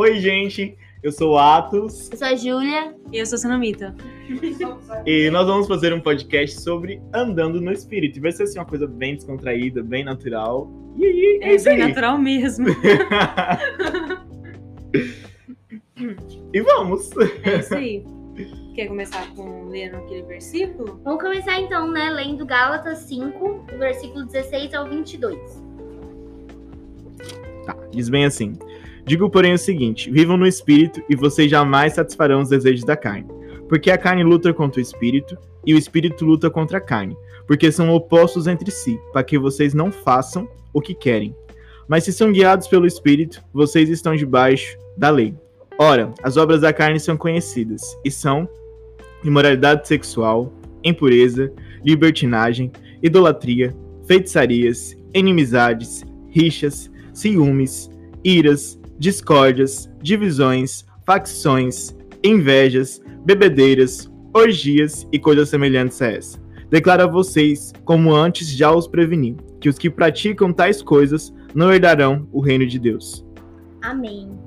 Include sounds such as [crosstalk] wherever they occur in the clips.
Oi, gente. Eu sou o Atos. Eu sou a Júlia. E eu sou a Sanamita. E nós vamos fazer um podcast sobre andando no espírito. E vai ser assim uma coisa bem descontraída, bem natural. E aí, é, é isso bem aí. natural mesmo. [laughs] [laughs] e vamos. É isso aí. Quer começar com lendo aquele versículo? Vamos começar então, né, lendo Gálatas 5, do versículo 16 ao 22. Tá, diz bem assim. Digo, porém, o seguinte: vivam no espírito e vocês jamais satisfarão os desejos da carne. Porque a carne luta contra o espírito e o espírito luta contra a carne, porque são opostos entre si, para que vocês não façam o que querem. Mas se são guiados pelo espírito, vocês estão debaixo da lei. Ora, as obras da carne são conhecidas e são imoralidade sexual, impureza, libertinagem, idolatria, feitiçarias, inimizades, rixas, ciúmes, iras, discórdias, divisões, facções, invejas, bebedeiras, orgias e coisas semelhantes a essa. Declaro a vocês, como antes já os preveni, que os que praticam tais coisas não herdarão o reino de Deus. Amém.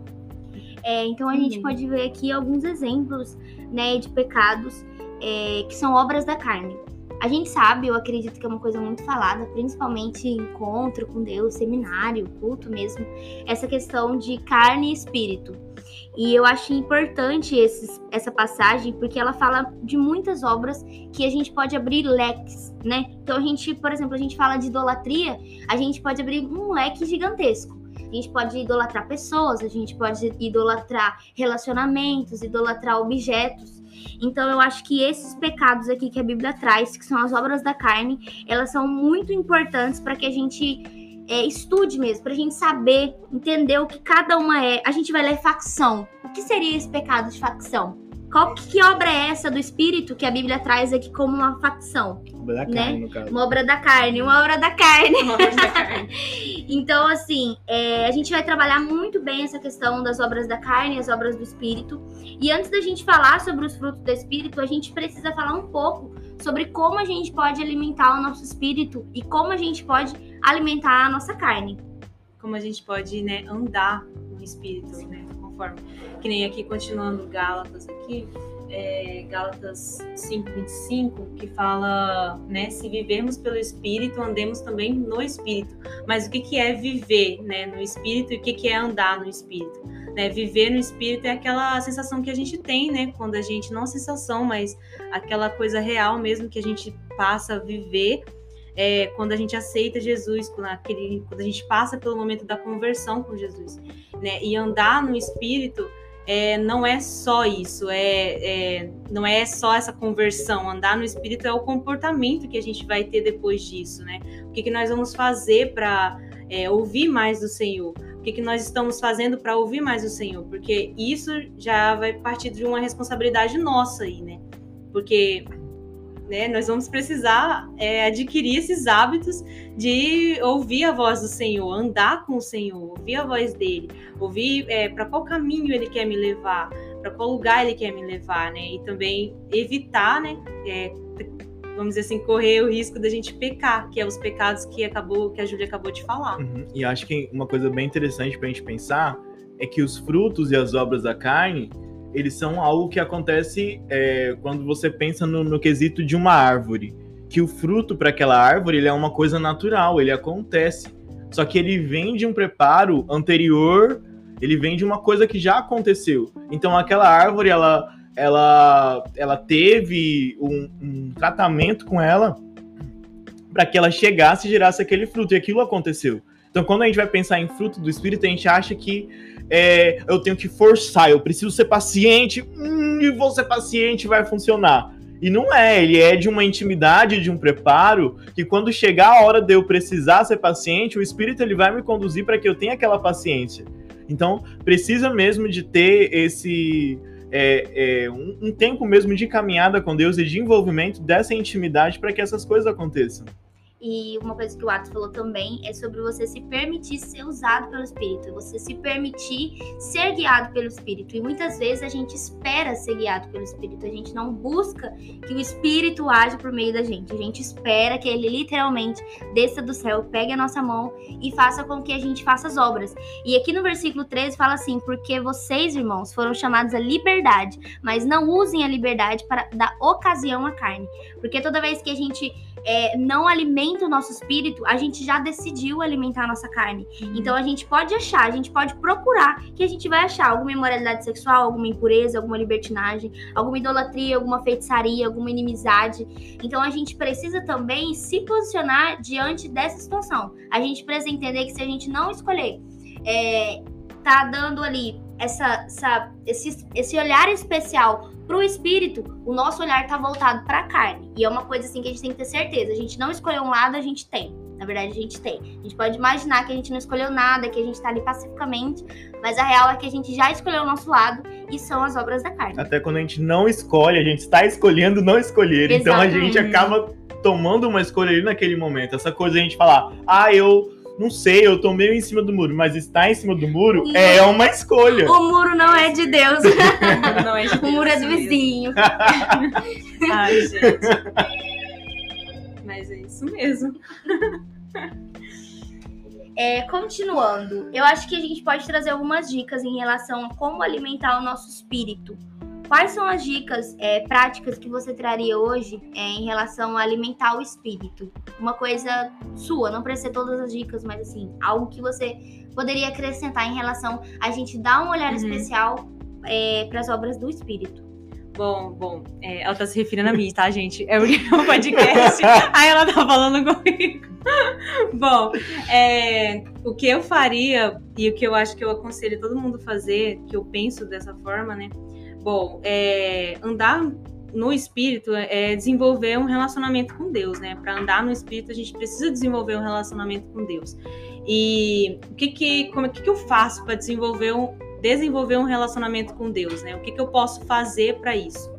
É, então a gente pode ver aqui alguns exemplos né, de pecados é, que são obras da carne. A gente sabe, eu acredito que é uma coisa muito falada, principalmente encontro com Deus, seminário, culto mesmo, essa questão de carne e espírito. E eu acho importante essa passagem porque ela fala de muitas obras que a gente pode abrir leques, né? Então a gente, por exemplo, a gente fala de idolatria, a gente pode abrir um leque gigantesco. A gente pode idolatrar pessoas, a gente pode idolatrar relacionamentos, idolatrar objetos. Então eu acho que esses pecados aqui que a Bíblia traz, que são as obras da carne, elas são muito importantes para que a gente é, estude mesmo, para a gente saber, entender o que cada uma é. A gente vai ler facção. O que seria esse pecado de facção? Qual que, que obra é essa do espírito que a Bíblia traz aqui como uma facção? Obra da Né? carne, no caso. Uma obra da carne, uma obra da carne. Uma obra da carne. [laughs] Então, assim, é, a gente vai trabalhar muito bem essa questão das obras da carne e as obras do espírito. E antes da gente falar sobre os frutos do espírito, a gente precisa falar um pouco sobre como a gente pode alimentar o nosso espírito e como a gente pode alimentar a nossa carne. Como a gente pode né, andar no espírito, né? Conforme. Que nem aqui, continuando Gálatas aqui, é, Gálatas 5,25, que fala, né? Se vivermos pelo Espírito, andemos também no Espírito. Mas o que, que é viver né, no Espírito e o que, que é andar no Espírito? Né, viver no Espírito é aquela sensação que a gente tem, né? Quando a gente, não sensação, mas aquela coisa real mesmo que a gente passa a viver é, quando a gente aceita Jesus, quando, aquele, quando a gente passa pelo momento da conversão com Jesus. Né? E andar no Espírito é, não é só isso, é, é, não é só essa conversão. Andar no Espírito é o comportamento que a gente vai ter depois disso, né? O que, que nós vamos fazer para é, ouvir mais do Senhor? O que, que nós estamos fazendo para ouvir mais do Senhor? Porque isso já vai partir de uma responsabilidade nossa aí, né? Porque né, nós vamos precisar é, adquirir esses hábitos de ouvir a voz do Senhor, andar com o Senhor, ouvir a voz dele, ouvir é, para qual caminho ele quer me levar, para qual lugar ele quer me levar, né? E também evitar, né? é, vamos dizer assim, correr o risco da gente pecar, que é os pecados que acabou, que a Júlia acabou de falar. Uhum. E acho que uma coisa bem interessante pra gente pensar é que os frutos e as obras da carne, eles são algo que acontece é, quando você pensa no, no quesito de uma árvore. Que o fruto para aquela árvore ele é uma coisa natural, ele acontece. Só que ele vem de um preparo anterior, ele vem de uma coisa que já aconteceu. Então aquela árvore, ela, ela, ela teve um, um tratamento com ela para que ela chegasse e gerasse aquele fruto. E aquilo aconteceu. Então, quando a gente vai pensar em fruto do espírito, a gente acha que é, eu tenho que forçar, eu preciso ser paciente, hum, e vou ser paciente vai funcionar. E não é, ele é de uma intimidade, de um preparo, que quando chegar a hora de eu precisar ser paciente, o espírito ele vai me conduzir para que eu tenha aquela paciência. Então, precisa mesmo de ter esse é, é, um, um tempo mesmo de caminhada com Deus e de envolvimento dessa intimidade para que essas coisas aconteçam. E uma coisa que o Atos falou também é sobre você se permitir ser usado pelo Espírito, você se permitir ser guiado pelo Espírito. E muitas vezes a gente espera ser guiado pelo Espírito, a gente não busca que o Espírito age por meio da gente, a gente espera que ele literalmente desça do céu, pegue a nossa mão e faça com que a gente faça as obras. E aqui no versículo 13 fala assim: porque vocês, irmãos, foram chamados à liberdade, mas não usem a liberdade para dar ocasião à carne. Porque toda vez que a gente é, não alimenta o nosso espírito, a gente já decidiu alimentar a nossa carne. Uhum. Então a gente pode achar, a gente pode procurar que a gente vai achar alguma imoralidade sexual, alguma impureza, alguma libertinagem, alguma idolatria, alguma feitiçaria, alguma inimizade. Então a gente precisa também se posicionar diante dessa situação. A gente precisa entender que se a gente não escolher, é, tá dando ali essa, essa, esse, esse olhar especial para o espírito, o nosso olhar está voltado para a carne. E é uma coisa assim que a gente tem que ter certeza. A gente não escolheu um lado, a gente tem. Na verdade, a gente tem. A gente pode imaginar que a gente não escolheu nada, que a gente está ali pacificamente, mas a real é que a gente já escolheu o nosso lado e são as obras da carne. Até quando a gente não escolhe, a gente está escolhendo não escolher. Exatamente. Então a gente acaba tomando uma escolha ali naquele momento. Essa coisa a gente falar, ah, eu não sei, eu tô meio em cima do muro, mas estar em cima do muro não. é uma escolha. O muro não é de Deus. [laughs] não é de Deus. O muro é do vizinho. Ai, gente. Mas é isso mesmo. É, continuando, eu acho que a gente pode trazer algumas dicas em relação a como alimentar o nosso espírito Quais são as dicas é, práticas que você traria hoje é, em relação a alimentar o espírito? Uma coisa sua, não precisa ser todas as dicas, mas assim, algo que você poderia acrescentar em relação a gente dar um olhar uhum. especial é, para as obras do espírito. Bom, bom, é, ela tá se referindo a mim, tá, gente? É um podcast, [laughs] aí ela tá falando comigo. bom, é, o que eu faria e o que eu acho que eu aconselho todo mundo fazer, que eu penso dessa forma, né? Bom, é, andar no espírito é desenvolver um relacionamento com Deus, né? Para andar no espírito, a gente precisa desenvolver um relacionamento com Deus. E o que que, como, o que, que eu faço para desenvolver um, desenvolver um relacionamento com Deus, né? O que, que eu posso fazer para isso?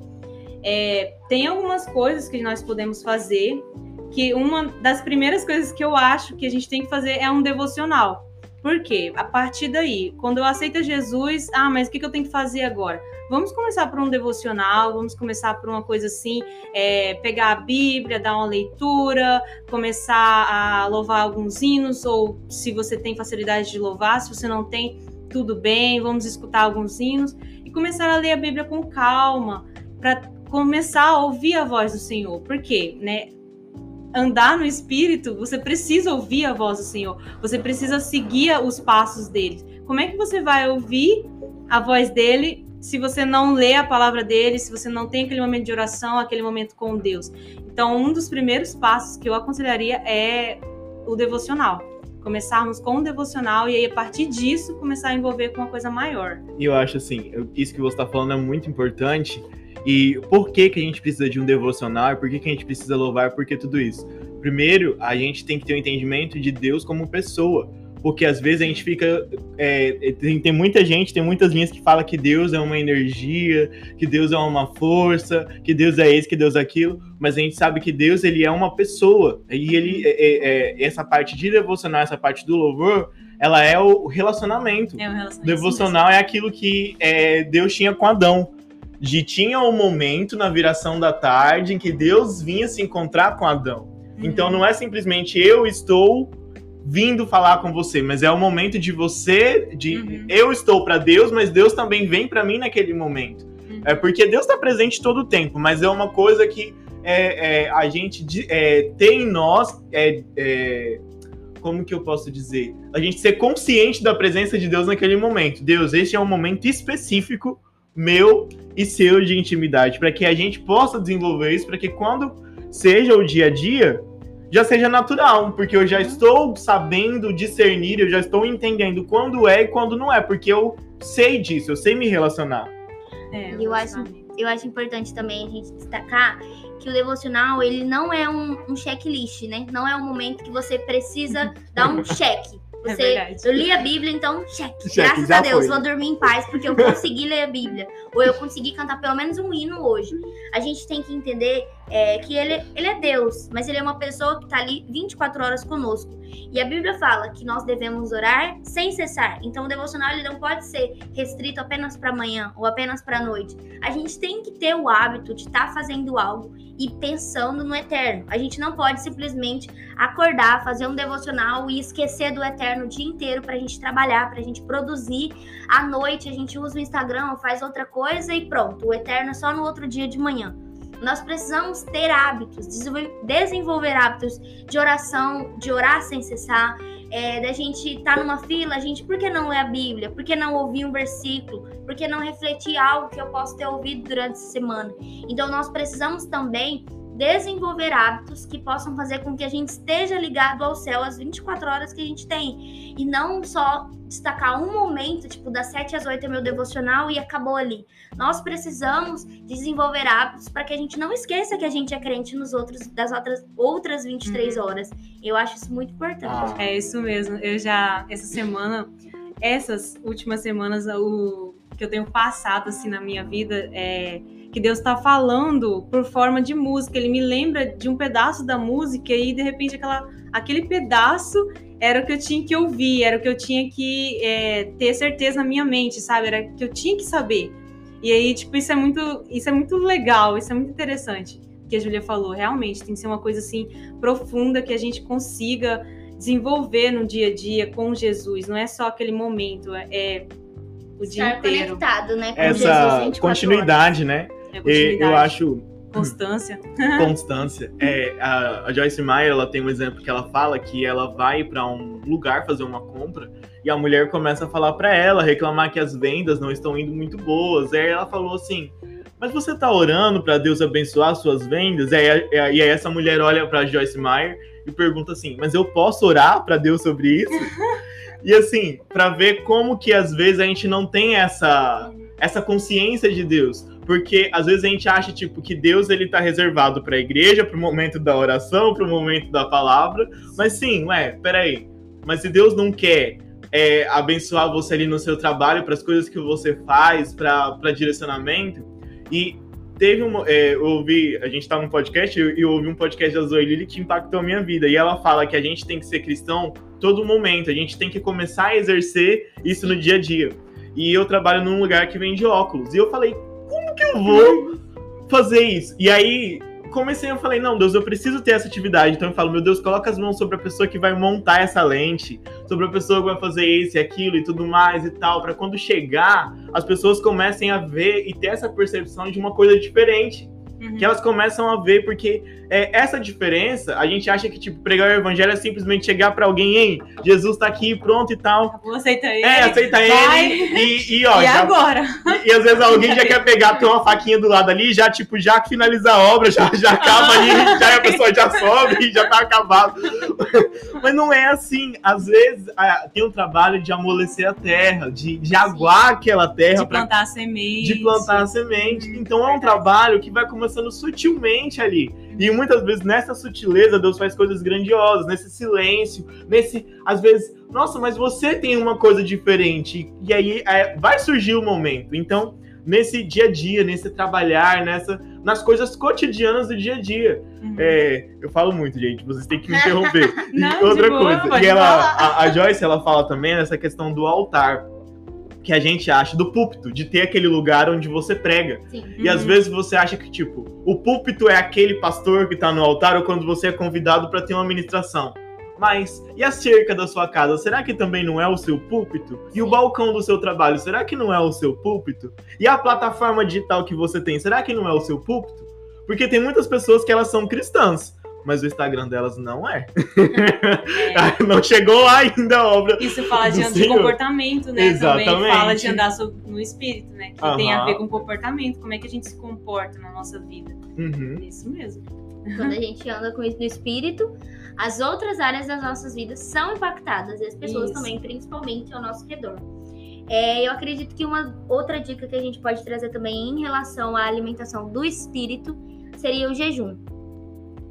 É, tem algumas coisas que nós podemos fazer, que uma das primeiras coisas que eu acho que a gente tem que fazer é um devocional. Por quê? A partir daí, quando eu aceito Jesus, ah, mas o que, que eu tenho que fazer agora? Vamos começar por um devocional, vamos começar por uma coisa assim, é, pegar a Bíblia, dar uma leitura, começar a louvar alguns hinos, ou se você tem facilidade de louvar, se você não tem, tudo bem, vamos escutar alguns hinos e começar a ler a Bíblia com calma, para começar a ouvir a voz do Senhor. Por quê? Né? andar no espírito, você precisa ouvir a voz do Senhor, você precisa seguir os passos dele. Como é que você vai ouvir a voz dele se você não lê a palavra dele, se você não tem aquele momento de oração, aquele momento com Deus. Então, um dos primeiros passos que eu aconselharia é o devocional. Começarmos com o devocional e aí, a partir disso, começar a envolver com uma coisa maior. E eu acho assim, isso que você está falando é muito importante. E por que, que a gente precisa de um devocional? Por que, que a gente precisa louvar? Por que tudo isso? Primeiro, a gente tem que ter um entendimento de Deus como pessoa porque às vezes a gente fica. É, tem, tem, muita gente, tem muitas linhas que fala que Deus é uma energia, que Deus é uma força, que Deus é esse, que Deus é aquilo, mas a gente sabe que Deus ele é uma pessoa. E ele é, é, é essa parte de devocional, essa parte do louvor, ela é o relacionamento. É o relacionamento. Devocional é aquilo que é, Deus tinha com Adão. De tinha um momento na viração da tarde em que Deus vinha se encontrar com Adão. Então uhum. não é simplesmente eu estou vindo falar com você, mas é o momento de você, de uhum. eu estou para Deus, mas Deus também vem para mim naquele momento. Uhum. É porque Deus está presente todo o tempo, mas é uma coisa que é, é a gente é, tem em nós, é, é, como que eu posso dizer? A gente ser consciente da presença de Deus naquele momento. Deus, este é um momento específico meu e seu de intimidade, para que a gente possa desenvolver isso, para que quando seja o dia a dia, já seja natural, porque eu já estou sabendo discernir, eu já estou entendendo quando é e quando não é, porque eu sei disso, eu sei me relacionar. É, eu acho, eu acho importante também a gente destacar que o devocional ele não é um, um checklist, né? Não é um momento que você precisa [laughs] dar um check. É Você, verdade. eu li a Bíblia, então cheque. Cheque, Graças a Deus, foi. vou dormir em paz porque eu consegui ler a Bíblia. Ou eu consegui cantar pelo menos um hino hoje. A gente tem que entender é, que ele, ele é Deus, mas ele é uma pessoa que tá ali 24 horas conosco. E a Bíblia fala que nós devemos orar sem cessar. Então o devocional ele não pode ser restrito apenas para amanhã ou apenas para noite. A gente tem que ter o hábito de estar fazendo algo e pensando no eterno. A gente não pode simplesmente acordar, fazer um devocional e esquecer do eterno o dia inteiro para a gente trabalhar, para a gente produzir. À noite a gente usa o Instagram faz outra coisa e pronto. O eterno é só no outro dia de manhã. Nós precisamos ter hábitos, desenvol- desenvolver hábitos de oração, de orar sem cessar, é, da gente estar numa fila, a gente, por que não ler a Bíblia? Por que não ouvir um versículo? Por que não refletir algo que eu posso ter ouvido durante a semana? Então, nós precisamos também desenvolver hábitos que possam fazer com que a gente esteja ligado ao céu as 24 horas que a gente tem. E não só destacar um momento, tipo, das 7 às 8 é meu devocional e acabou ali. Nós precisamos desenvolver hábitos para que a gente não esqueça que a gente é crente nos outros, das outras, outras 23 horas. Eu acho isso muito importante. É isso mesmo. Eu já, essa semana, essas últimas semanas, o que eu tenho passado assim na minha vida é que Deus está falando por forma de música. Ele me lembra de um pedaço da música e de repente aquela, aquele pedaço era o que eu tinha que ouvir, era o que eu tinha que é, ter certeza na minha mente, sabe? Era o que eu tinha que saber. E aí, tipo, isso é muito, isso é muito legal, isso é muito interessante. O que a Julia falou, realmente tem que ser uma coisa assim profunda que a gente consiga desenvolver no dia a dia com Jesus. Não é só aquele momento, é, é o dia Estar inteiro. conectado, né, com Jesus Essa 24 continuidade, né? E eu acho constância. [laughs] [laughs] constância. É, a, a Joyce Meyer, ela tem um exemplo que ela fala que ela vai para um lugar fazer uma compra e a mulher começa a falar para ela, reclamar que as vendas não estão indo muito boas. Aí ela falou assim: "Mas você tá orando para Deus abençoar suas vendas?" E aí, e aí essa mulher olha para Joyce Meyer e pergunta assim: "Mas eu posso orar para Deus sobre isso?" [laughs] e assim, para ver como que às vezes a gente não tem essa essa consciência de Deus. Porque às vezes a gente acha tipo que Deus ele tá reservado para a igreja, para o momento da oração, para o momento da palavra. Mas sim, ué, peraí. Mas se Deus não quer é, abençoar você ali no seu trabalho, para as coisas que você faz, para direcionamento, e teve um. É, eu ouvi, a gente tá num podcast e eu ouvi um podcast da Zoe Lili que impactou a minha vida. E ela fala que a gente tem que ser cristão todo momento, a gente tem que começar a exercer isso no dia a dia. E eu trabalho num lugar que vende óculos. E eu falei, como que eu vou fazer isso? E aí comecei, eu falei, não, Deus, eu preciso ter essa atividade. Então eu falo, meu Deus, coloca as mãos sobre a pessoa que vai montar essa lente, sobre a pessoa que vai fazer isso e aquilo e tudo mais e tal, para quando chegar, as pessoas comecem a ver e ter essa percepção de uma coisa diferente. Uhum. Que elas começam a ver, porque é, essa diferença, a gente acha que, tipo, pregar o evangelho é simplesmente chegar pra alguém, hein, Jesus tá aqui, pronto e tal. Vou aceitar ele. É, aceita vai. ele e, e, ó, [laughs] e já- agora? e, e às vezes alguém já quer pegar, tem uma faquinha do lado ali, já, tipo, já finaliza a obra, já, já acaba ali, já a pessoa já sobe e já tá acabado. [laughs] Mas não é assim. Às vezes tem um trabalho de amolecer a terra, de, de aguar aquela terra De pra plantar a semente. de plantar a semente. Então é um trabalho que vai começando sutilmente ali. E muitas vezes nessa sutileza Deus faz coisas grandiosas, nesse silêncio, nesse às vezes, nossa, mas você tem uma coisa diferente. E aí é, vai surgir o momento. Então, nesse dia a dia, nesse trabalhar, nessa nas coisas cotidianas do dia a dia. Uhum. É, eu falo muito, gente, vocês têm que me [laughs] interromper. E Não, outra boa, coisa, e ela, a, a Joyce, ela fala também nessa questão do altar, que a gente acha do púlpito, de ter aquele lugar onde você prega. Sim. E às Uhum. vezes você acha que, tipo, o púlpito é aquele pastor que tá no altar ou quando você é convidado para ter uma ministração. Mas e a cerca da sua casa? Será que também não é o seu púlpito? E o balcão do seu trabalho, será que não é o seu púlpito? E a plataforma digital que você tem, será que não é o seu púlpito? Porque tem muitas pessoas que elas são cristãs, mas o Instagram delas não é. É. [laughs] não chegou lá ainda a obra. Isso fala de, do de comportamento, né? Também Exatamente. fala de andar no espírito, né? Que tem a ver com comportamento, como é que a gente se comporta na nossa vida. Uhum. Isso mesmo. Quando a gente anda com isso no espírito, as outras áreas das nossas vidas são impactadas e as pessoas Isso. também, principalmente ao nosso redor. É, eu acredito que uma outra dica que a gente pode trazer também em relação à alimentação do espírito seria o jejum.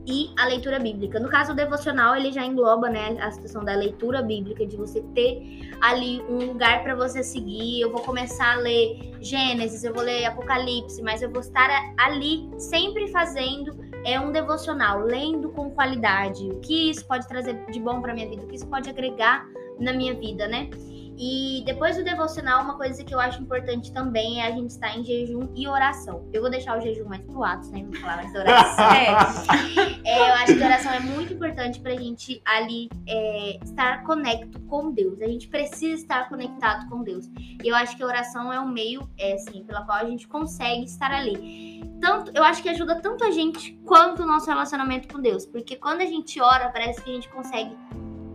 E a leitura bíblica. No caso, o devocional, ele já engloba, né, a situação da leitura bíblica, de você ter ali um lugar para você seguir. Eu vou começar a ler Gênesis, eu vou ler Apocalipse, mas eu vou estar ali sempre fazendo é um devocional, lendo com qualidade. O que isso pode trazer de bom para minha vida? O que isso pode agregar na minha vida, né? E depois do devocional, uma coisa que eu acho importante também é a gente estar em jejum e oração. Eu vou deixar o jejum mais pro ato, né? Vou falar mais da oração. [laughs] é. é, eu acho que a oração é muito importante pra gente ali é, estar conecto com Deus. A gente precisa estar conectado com Deus. E eu acho que a oração é um meio, é, assim, pela qual a gente consegue estar ali. Tanto, eu acho que ajuda tanto a gente quanto o nosso relacionamento com Deus. Porque quando a gente ora, parece que a gente consegue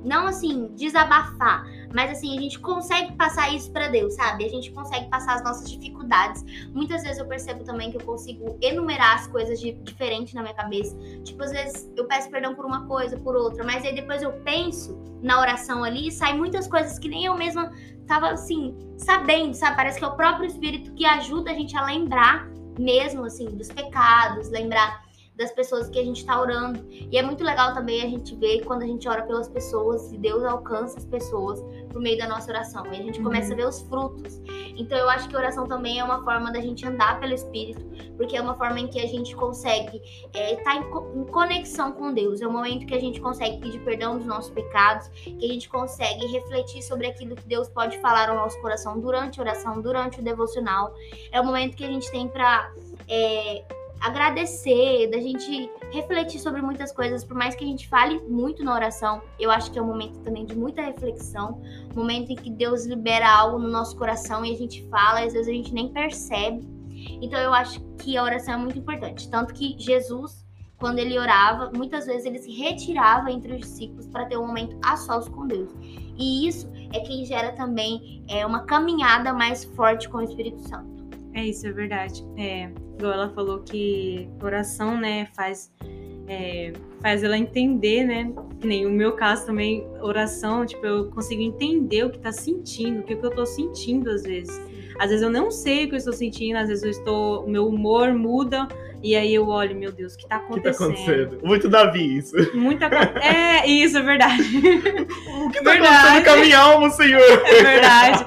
não assim desabafar, mas assim a gente consegue passar isso para Deus, sabe? A gente consegue passar as nossas dificuldades. Muitas vezes eu percebo também que eu consigo enumerar as coisas de, diferente na minha cabeça. Tipo, às vezes eu peço perdão por uma coisa, por outra, mas aí depois eu penso na oração ali e sai muitas coisas que nem eu mesma tava assim sabendo, sabe? Parece que é o próprio Espírito que ajuda a gente a lembrar mesmo assim dos pecados, lembrar das pessoas que a gente está orando. E é muito legal também a gente ver quando a gente ora pelas pessoas e Deus alcança as pessoas por meio da nossa oração. E a gente começa uhum. a ver os frutos. Então eu acho que oração também é uma forma da gente andar pelo Espírito, porque é uma forma em que a gente consegue estar é, tá em, em, conexão com Deus. É o momento que a gente consegue pedir perdão dos nossos pecados, que a gente consegue refletir sobre aquilo que Deus pode falar ao nosso coração durante a oração, durante o devocional. É o momento que a gente tem para é, agradecer, da gente refletir sobre muitas coisas, por mais que a gente fale muito na oração, eu acho que é um momento também de muita reflexão, momento em que Deus libera algo no nosso coração e a gente fala, às vezes a gente nem percebe. Então eu acho que a oração é muito importante, tanto que Jesus, quando ele orava, muitas vezes ele se retirava entre os discípulos para ter um momento a sós com Deus. E isso é quem gera também é, uma caminhada mais forte com o Espírito Santo. É isso, é verdade. É, igual ela falou que oração, né, faz é, faz ela entender, né? Que nem o meu caso também, oração, tipo, eu consigo entender o que tá sentindo, o que, que eu tô sentindo às vezes. Às vezes eu não sei o que eu estou sentindo, às vezes eu estou, o meu humor muda, e aí eu olho, meu Deus, o que tá acontecendo? O que tá acontecendo? Muito Davi, isso. Muita É, isso, é verdade. [laughs] o que tá verdade. acontecendo com a minha alma, Senhor? [laughs] É verdade.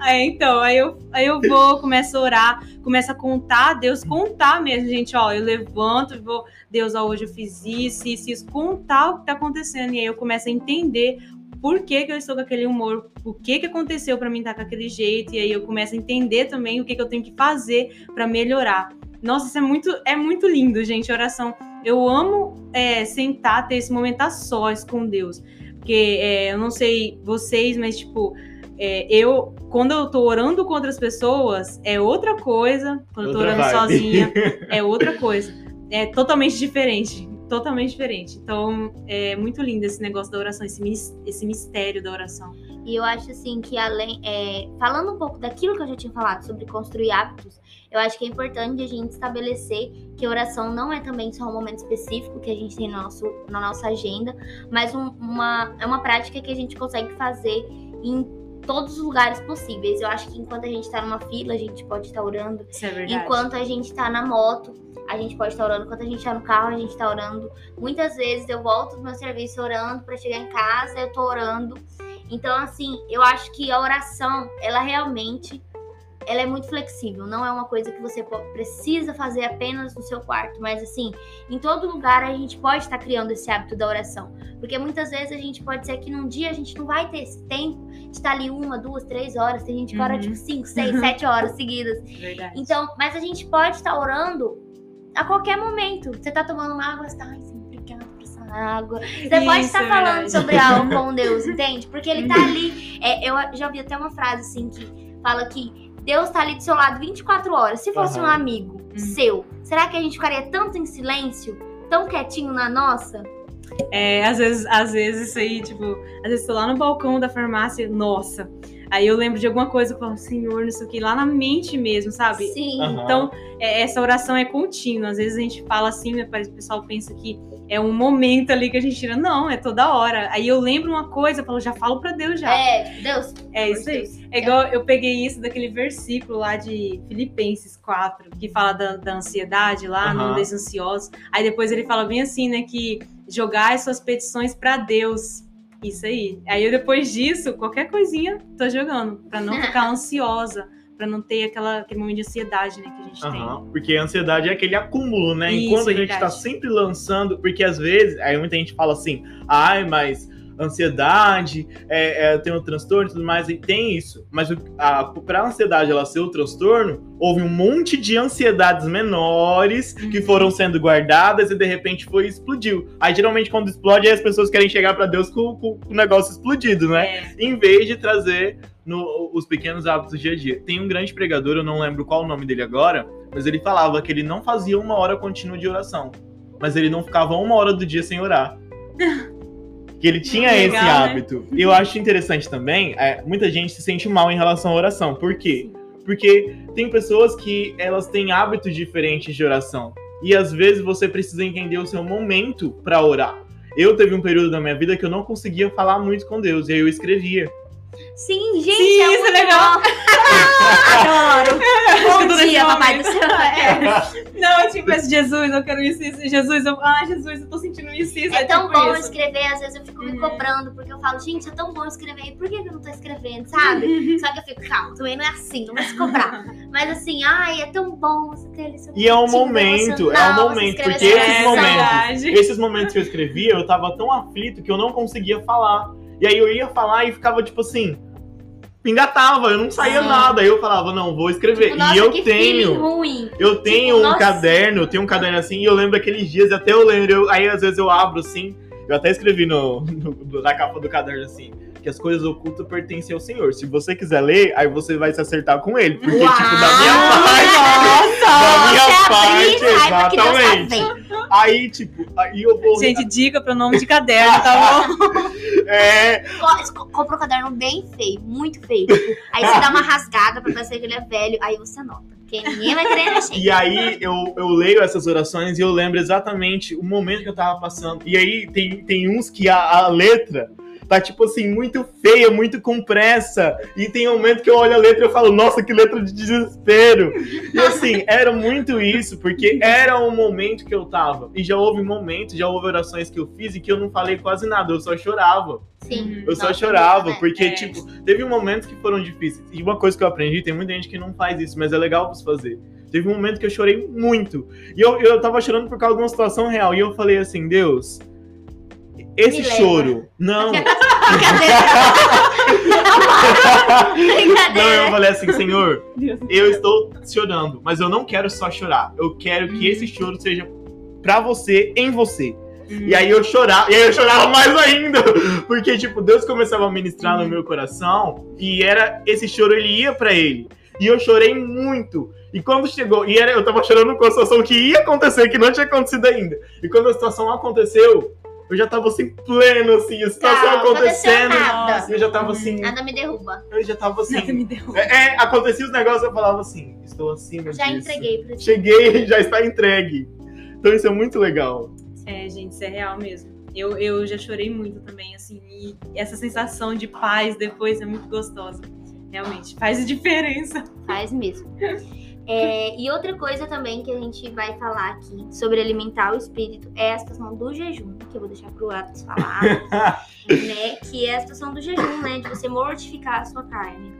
Aí, então, aí eu, aí eu vou, começo a orar, começo a contar, Deus contar mesmo, gente, ó, eu levanto, vou, Deus, ó, hoje eu fiz isso, isso, isso, contar o que tá acontecendo, e aí eu começo a entender por que, que eu estou com aquele humor, o que, que aconteceu para mim estar com aquele jeito, e aí eu começo a entender também o que, que eu tenho que fazer para melhorar. Nossa, isso é muito, é muito lindo, gente, oração. Eu amo é, sentar, ter esse momento a sós com Deus. Porque é, eu não sei vocês, mas tipo, é, eu, quando eu tô orando com outras pessoas, é outra coisa. Quando outra eu tô orando vibe. sozinha, [laughs] é outra coisa. É totalmente diferente totalmente diferente. Então, é muito lindo esse negócio da oração, esse, esse mistério da oração. E eu acho assim que além, é, falando um pouco daquilo que eu já tinha falado sobre construir hábitos, eu acho que é importante a gente estabelecer que a oração não é também só um momento específico que a gente tem no nosso, na nossa agenda, mas um, uma, é uma prática que a gente consegue fazer em todos os lugares possíveis. Eu acho que enquanto a gente está numa fila, a gente pode estar orando. Isso é verdade. Enquanto a gente está na moto, a gente pode estar orando. Enquanto a gente está no carro, a gente está orando. Muitas vezes eu volto do meu serviço orando para chegar em casa, eu estou orando. Então, assim, eu acho que a oração, ela realmente ela é muito flexível, não é uma coisa que você precisa fazer apenas no seu quarto, mas assim, em todo lugar a gente pode estar criando esse hábito da oração, porque muitas vezes a gente pode ser que num dia a gente não vai ter esse tempo de estar ali uma, duas, três horas, tem gente que ora uhum. tipo cinco, seis, sete horas seguidas. Verdade. Então, mas a gente pode estar orando a qualquer momento. Você tá tomando uma água, você tá, ai, obrigada por essa água. Você Isso, pode estar é falando sobre algo com [laughs] Deus, entende? Porque ele tá ali. É, eu já ouvi até uma frase assim que fala que Deus tá ali do seu lado 24 horas. Se fosse uhum. um amigo uhum. seu, será que a gente ficaria tanto em silêncio, tão quietinho na nossa? É, às vezes, às vezes isso aí, tipo, às vezes tô lá no balcão da farmácia, nossa. Aí eu lembro de alguma coisa, eu falo, Senhor, isso aqui, lá na mente mesmo, sabe? Sim. Uhum. Então, é, essa oração é contínua. Às vezes a gente fala assim, né, o pessoal pensa que é um momento ali que a gente tira. Não, é toda hora. Aí eu lembro uma coisa, eu falo, já falo pra Deus já. É, Deus. É isso aí. É igual eu peguei isso daquele versículo lá de Filipenses 4, que fala da, da ansiedade lá, Aham. não andeis ansiosos. Aí depois ele fala bem assim, né, que jogar as suas petições pra Deus. Isso aí. Aí eu, depois disso, qualquer coisinha, tô jogando, pra não [laughs] ficar ansiosa, pra não ter aquela, aquele momento de ansiedade, né, que a gente tem. Aham, porque a ansiedade é aquele acúmulo, né? Isso, Enquanto a gente verdade. tá sempre lançando, porque às vezes, aí muita gente fala assim, ai, mas ansiedade, é, é, tenho um transtorno e tudo mais, e tem isso. Mas o, a, pra ansiedade ela ser o transtorno, houve um monte de ansiedades menores que Uhum. foram sendo guardadas e de repente foi explodiu. Aí geralmente quando explode, as pessoas querem chegar pra Deus com, com o negócio explodido, né? É. em vez de trazer no- os pequenos hábitos do dia a dia. Tem um grande pregador, eu não lembro qual o nome dele agora, mas ele falava que ele não fazia uma hora contínua de oração, mas ele não ficava uma hora do dia sem orar. [laughs] Que ele tinha Legal, esse né? hábito. E eu acho interessante também, é, muita gente se sente mal em relação à oração. Por quê? Porque tem pessoas que elas têm hábitos diferentes de oração. E às vezes você precisa entender o seu momento para orar. Eu teve um período da minha vida que eu não conseguia falar muito com Deus, e aí eu escrevia. Sim, gente, Sim, é isso é muito legal. Adoro. [laughs] Bom nesse dia, papai momento. do céu. [laughs] É, [laughs] Não, eu tipo, peço, Jesus, eu quero isso, isso. Jesus, eu, ah, Jesus, eu tô sentindo isso, isso. é tão tipo bom isso. escrever, às vezes eu fico me Uhum. cobrando, porque eu falo, gente, é tão bom escrever, por que eu não tô escrevendo, sabe? Só que eu fico, calma, também não é assim, não vai se cobrar. Mas assim, ai, é tão bom você ter seu E é um momento, é um momento, porque essa esses É momentos, esses momentos que eu escrevia, eu tava tão aflito que eu não conseguia falar. E aí eu ia falar e ficava tipo assim, engatava, eu não saía Sim. nada. Aí eu falava, não, vou escrever. Tipo, nossa, e eu tenho, ruim. eu tenho um nossa. caderno, eu tenho um caderno assim, e eu lembro aqueles dias, até eu lembro, eu- aí às vezes eu abro assim, eu até escrevi no, [laughs] no- na capa do caderno assim, que as coisas ocultas pertencem ao Senhor. Se você quiser ler, aí você vai se acertar com ele. Porque, Uau, tipo, da minha parte. Da minha Você parte, tá exatamente. vendo. Aí, tipo, aí eu vou. Gente, dica pro nome de caderno, tá bom? [laughs] É, Co- co- Compra um caderno bem feio, muito feio. Aí você dá uma rasgada pra parecer que ele é velho, aí você anota. Porque ninguém vai querer mexer. e aí eu, eu leio essas orações e eu lembro exatamente o momento que eu tava passando. E aí tem, tem uns que a, a letra tá, tipo assim, muito feia, muito compressa. E tem um momento que eu olho a letra e eu falo, nossa, que letra de desespero. E assim, era muito isso, porque era o momento que eu tava. E já houve momentos, já houve orações que eu fiz e que eu não falei quase nada, eu só chorava. Sim. Eu só chorava, né? porque, É. tipo, teve momentos que foram difíceis. E uma coisa que eu aprendi, tem muita gente que não faz isso, mas é legal você fazer. Teve um momento que eu chorei muito. E eu, eu tava chorando por causa de uma situação real. E eu falei assim, Deus, esse Me leva. choro. Não. [laughs] não, eu falei assim, Senhor, eu estou chorando, mas eu não quero só chorar. Eu quero que Uhum. esse choro seja pra você, em você. E aí eu chorava, e aí eu chorava mais ainda, [laughs] porque tipo, Deus começava a ministrar no Uhum. meu coração e era esse choro ele ia pra ele. E eu chorei muito. E quando chegou, e era, eu tava chorando com a situação que ia acontecer, que não tinha acontecido ainda. E quando a situação aconteceu, eu já tava assim pleno assim, a situação Tá, acontecendo. aconteceu nada. E eu já tava assim, Nada me derruba. eu já tava Nada assim. me deu. É, é, acontecia os negócios, eu falava assim, estou acima Já disso. entreguei pra ti. Cheguei, [laughs] já está entregue. Então isso é muito legal. É, gente, isso é real mesmo. Eu, eu já chorei muito também, assim, e essa sensação de paz depois é muito gostosa. Realmente, faz diferença. Faz mesmo. [laughs] É, e outra coisa também que a gente vai falar aqui sobre alimentar o espírito é a situação do jejum, que eu vou deixar pro Atos falar, [laughs] né? Que é a situação do jejum, né? De você mortificar a sua carne.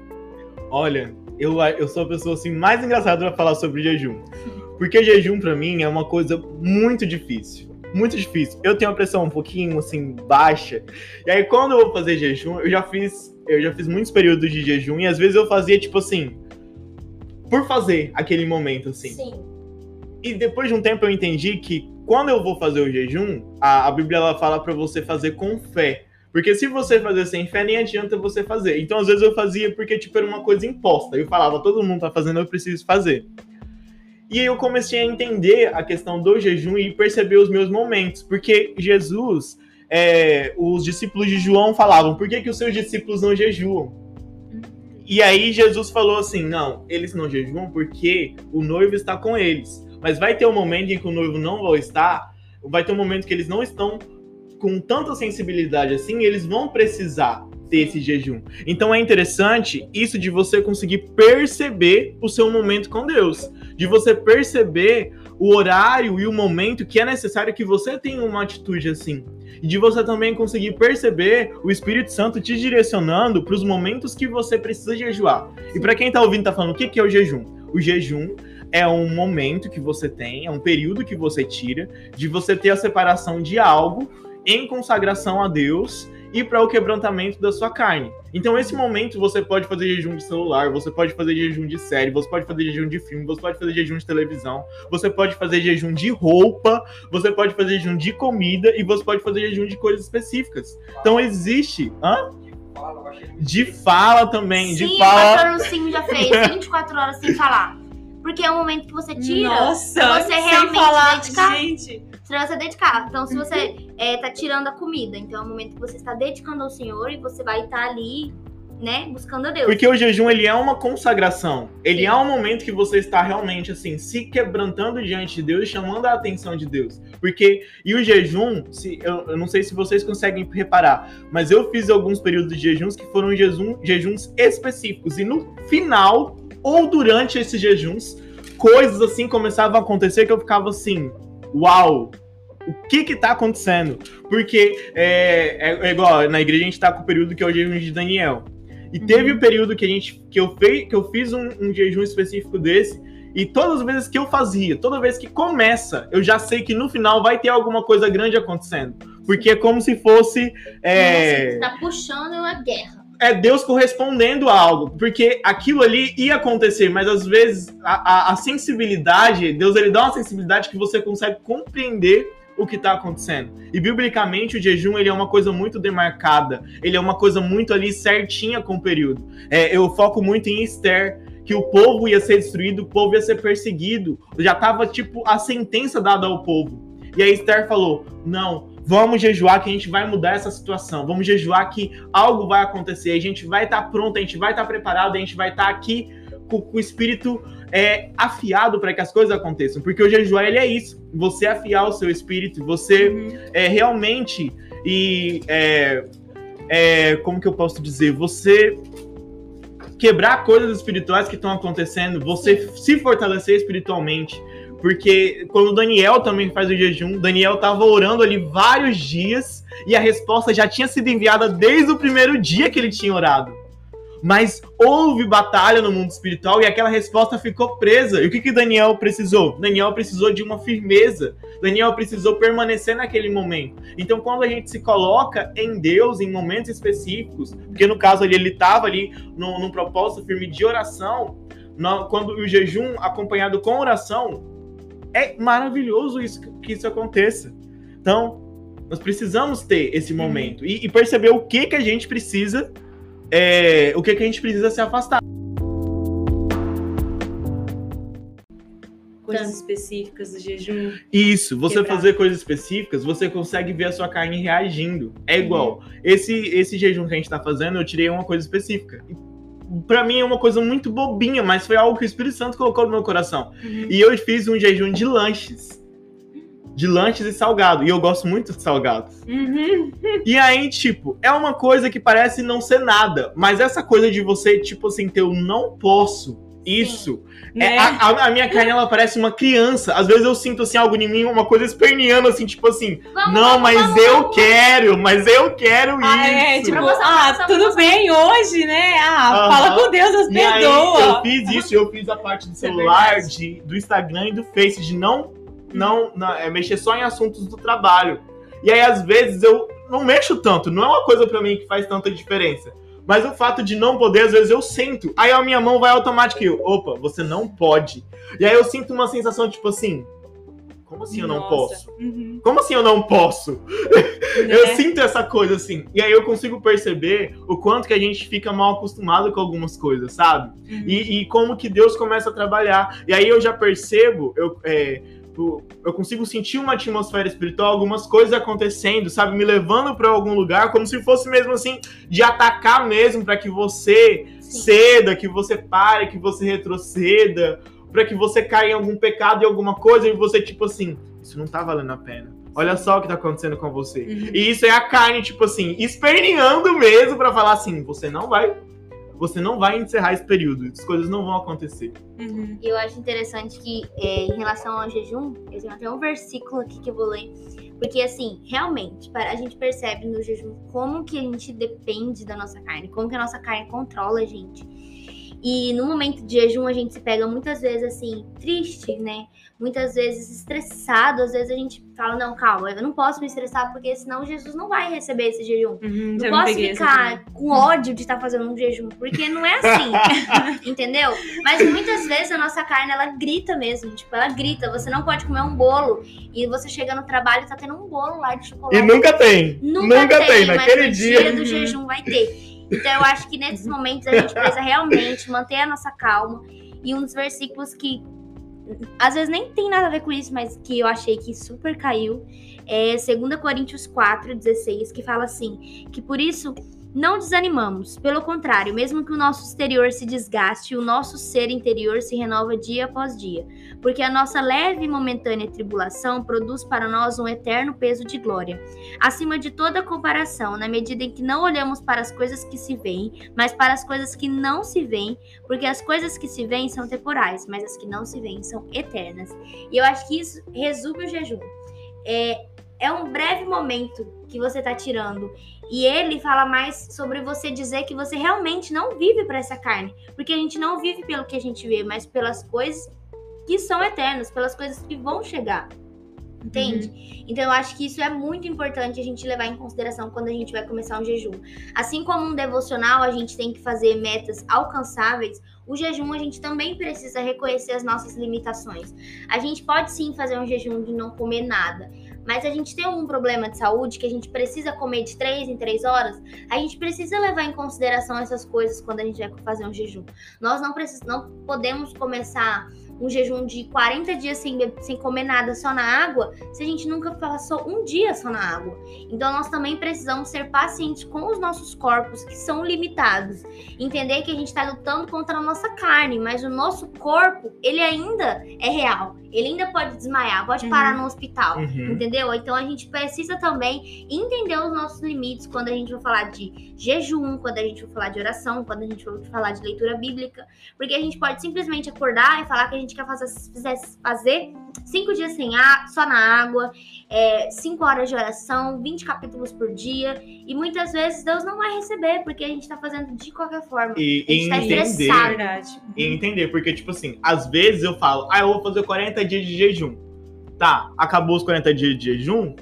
Olha, eu, eu sou a pessoa assim mais engraçada pra falar sobre jejum. Porque jejum pra mim é uma coisa muito difícil. Muito difícil. Eu tenho a pressão um pouquinho assim baixa. E aí quando eu vou fazer jejum, eu já fiz, eu já fiz muitos períodos de jejum e às vezes eu fazia tipo assim, por fazer aquele momento assim. Sim. E depois de um tempo eu entendi que quando eu vou fazer o jejum, a, a Bíblia ela fala pra você fazer com fé. Porque se você fazer sem fé, nem adianta você fazer. Então, às vezes, eu fazia porque, tipo, era uma coisa imposta. Eu falava, todo mundo tá fazendo, eu preciso fazer. E aí eu comecei a entender a questão do jejum e perceber os meus momentos. Porque Jesus, é, os discípulos de João falavam, por que, que os seus discípulos não jejuam? E aí Jesus falou assim: não, eles não jejuam porque o noivo está com eles. Mas vai ter um momento em que o noivo não vai estar, vai ter um momento que eles não estão com tanta sensibilidade assim, eles vão precisar ter esse jejum. Então é interessante isso de você conseguir perceber o seu momento com Deus, de você perceber o horário e o momento que é necessário que você tenha uma atitude assim. E de você também conseguir perceber o Espírito Santo te direcionando para os momentos que você precisa jejuar. E para quem está ouvindo, está falando o que, que é o jejum? O jejum é um momento que você tem, é um período que você tira de você ter a separação de algo em consagração a Deus e para o quebrantamento da sua carne. Então, esse momento você pode fazer jejum de celular, você pode fazer jejum de série, você pode fazer jejum de filme, você pode fazer jejum de televisão, você pode fazer jejum de roupa, você pode fazer jejum de comida e você pode fazer jejum de coisas específicas. Então, existe. Hã? De fala também, Sim, de o fala. pastor Lucinho já fez 24 horas sem falar. Porque é o momento que você tira Nossa, pra você realmente falar, dedicar. gente. Pra você dedicar. Então, se você é, tá tirando a comida, então é o momento que você está dedicando ao Senhor e você vai estar ali, né, buscando a Deus. Porque o jejum ele é uma consagração. Ele é um momento que você está realmente assim se quebrantando diante de Deus, e chamando a atenção de Deus. Porque e o jejum, se eu, eu não sei se vocês conseguem reparar, mas eu fiz alguns períodos de jejuns que foram jejum, jejuns específicos e no final ou durante esses jejuns, coisas assim começavam a acontecer que eu ficava assim, uau, o que que tá acontecendo? Porque é, é, é igual, na igreja a gente tá com o período que é o jejum de Daniel. E teve o período que a gente que eu, fei, que eu fiz um, um jejum específico desse, e todas as vezes que eu fazia, toda vez que começa, eu já sei que no final vai ter alguma coisa grande acontecendo. Porque é como se fosse. É... Você tá puxando uma guerra. É Deus correspondendo a algo, porque aquilo ali ia acontecer, mas às vezes a, a- a sensibilidade, Deus ele dá uma sensibilidade que você consegue compreender o que está acontecendo. E biblicamente o jejum ele é uma coisa muito demarcada, ele é uma coisa muito ali certinha com o período. É, eu foco muito em Esther, que o povo ia ser destruído, o povo ia ser perseguido, já tava tipo a sentença dada ao povo. E a Esther falou: não, vamos jejuar que a gente vai mudar essa situação. Vamos jejuar que algo vai acontecer. A gente vai estar pronto, a gente vai estar preparado, a gente vai estar aqui com, com o espírito é, afiado para que as coisas aconteçam. Porque o jejuar ele é isso. Você afiar o seu espírito, você é, realmente e é, é, como que eu posso dizer? Você quebrar coisas espirituais que estão acontecendo, você se fortalecer espiritualmente. Porque quando o Daniel também faz o jejum, Daniel estava orando ali vários dias e a resposta já tinha sido enviada desde o primeiro dia que ele tinha orado. Mas houve batalha no mundo espiritual e aquela resposta ficou presa. E o que, que Daniel precisou? Daniel precisou de uma firmeza. Daniel precisou permanecer naquele momento. Então, quando a gente se coloca em Deus em momentos específicos, porque no caso ali ele estava ali num, num propósito firme de oração, quando o jejum acompanhado com oração, é maravilhoso isso que isso aconteça. Então, nós precisamos ter esse momento e, e perceber o que que a gente precisa, é, o que que a gente precisa se afastar. Coisas específicas do jejum. Isso, você Quebrar. fazer coisas específicas, você consegue ver a sua carne reagindo. É igual. Esse esse jejum que a gente tá fazendo, eu tirei uma coisa específica. Pra mim é uma coisa muito bobinha, mas foi algo que o Espírito Santo colocou no meu coração. E eu fiz um jejum de lanches. De lanches e salgado. E eu gosto muito de salgados. Uhum. E aí, tipo, é uma coisa que parece não ser nada. Mas essa coisa de você, tipo assim, ter o não posso, isso. É, Né? a, a- a minha carne, ela parece uma criança. Às vezes eu sinto, assim, algo em mim, uma coisa esperneando, assim, tipo assim, Vamos, não, vamos, mas vamos, eu vamos. quero, mas eu quero isso. Ah, é, tipo, Pra você, ah, tudo bem hoje, né? Ah, Aham. fala com Deus, as E aí, perdoa. eu fiz isso, eu fiz a parte do Isso é celular, verdade. de, do Instagram e do Face, de não, não, não é, mexer só em assuntos do trabalho. E aí, às vezes, eu não mexo tanto, não é uma coisa pra mim que faz tanta diferença. Mas o fato de não poder, às vezes eu sinto. Aí a minha mão vai automática e eu, opa, você não pode. E aí eu sinto uma sensação tipo assim, como assim eu não Nossa. posso? Uhum. Como assim eu não posso? [laughs] Né? Eu sinto essa coisa assim. E aí eu consigo perceber o quanto que a gente fica mal acostumado com algumas coisas, sabe? Uhum. E, e como que Deus começa a trabalhar. E aí eu já percebo, eu, é, o- eu consigo sentir uma atmosfera espiritual, algumas coisas acontecendo, sabe? Me levando para algum lugar, como se fosse mesmo assim, de atacar mesmo, para que você Sim. ceda, que você pare, que você retroceda, para que você caia em algum pecado e alguma coisa, e você, tipo assim, isso não tá valendo a pena. Olha só o que tá acontecendo com você. Uhum. E isso é a carne, tipo assim, esperneando mesmo pra falar assim: você não vai. Você não vai encerrar esse período. As coisas não vão acontecer. Uhum. E eu acho interessante que, é, em relação ao jejum, eu tenho até um versículo aqui que eu vou ler. Porque, assim, realmente, para- a gente percebe no jejum como que a gente depende da nossa carne, como que a nossa carne controla a gente. E no momento de jejum, a gente se pega muitas vezes, assim, triste, né? Muitas vezes estressado. Às vezes a gente fala, não, calma, eu não posso me estressar, porque senão Jesus não vai receber esse jejum. Uhum. Não posso ficar com ódio de estar fazendo um jejum, porque não é assim, [laughs] entendeu? Mas muitas vezes a nossa carne, ela grita mesmo, tipo, ela grita, você não pode comer um bolo, e você chega no trabalho e tá tendo um bolo lá de chocolate. E nunca tem. Nunca, tem, mas naquele dia. dia do jejum vai ter. Então eu acho que nesses momentos a gente precisa realmente manter a nossa calma, e um dos versículos que às vezes nem tem nada a ver com isso, mas que eu achei que super caiu, é 2 Coríntios 4, 16, que fala assim: que por isso não desanimamos, pelo contrário, mesmo que o nosso exterior se desgaste, o nosso ser interior se renova dia após dia, porque a nossa leve e momentânea tribulação produz para nós um eterno peso de glória, acima de toda comparação, na medida em que não olhamos para as coisas que se veem, mas para as coisas que não se veem, porque as coisas que se veem são temporais, mas as que não se veem são eternas. E eu acho que isso resume o jejum. É, é um breve momento que você está tirando. E ele fala mais sobre você dizer que você realmente não vive para essa carne. Porque a gente não vive pelo que a gente vê, mas pelas coisas que são eternas, pelas coisas que vão chegar. Entende? Então eu acho que isso é muito importante a gente levar em consideração quando a gente vai começar um jejum. Assim como um devocional a gente tem que fazer metas alcançáveis, o jejum a gente também precisa reconhecer as nossas limitações. A gente pode sim fazer um jejum de não comer nada, mas a gente tem algum problema de saúde que a gente precisa comer de 3 em 3 horas, a gente precisa levar em consideração essas coisas quando a gente vai fazer um jejum. Nós não, precis, não podemos começar um jejum de 40 dias sem, sem comer nada, só na água, se a gente nunca passou um dia só na água. Então nós também precisamos ser pacientes com os nossos corpos que são limitados. Entender que a gente está lutando contra a nossa carne, mas o nosso corpo, ele ainda é real. Ele ainda pode desmaiar, pode Uhum. parar no hospital. Uhum. Entendeu? Então a gente precisa também entender os nossos limites quando a gente for falar de jejum, quando a gente for falar de oração, quando a gente for falar de leitura bíblica. Porque a gente pode simplesmente acordar e falar que a gente quer fazer, fizesse- fazer cinco dias sem ar, só na água, é, cinco horas de oração, 20 capítulos por dia. E muitas vezes Deus não vai receber, porque a gente tá fazendo de qualquer forma. E, A gente e tá entender. estressado. E entender, porque, tipo assim, às vezes eu falo, ah, eu vou fazer 40 dias de jejum. Tá, acabou os 40 dias de jejum.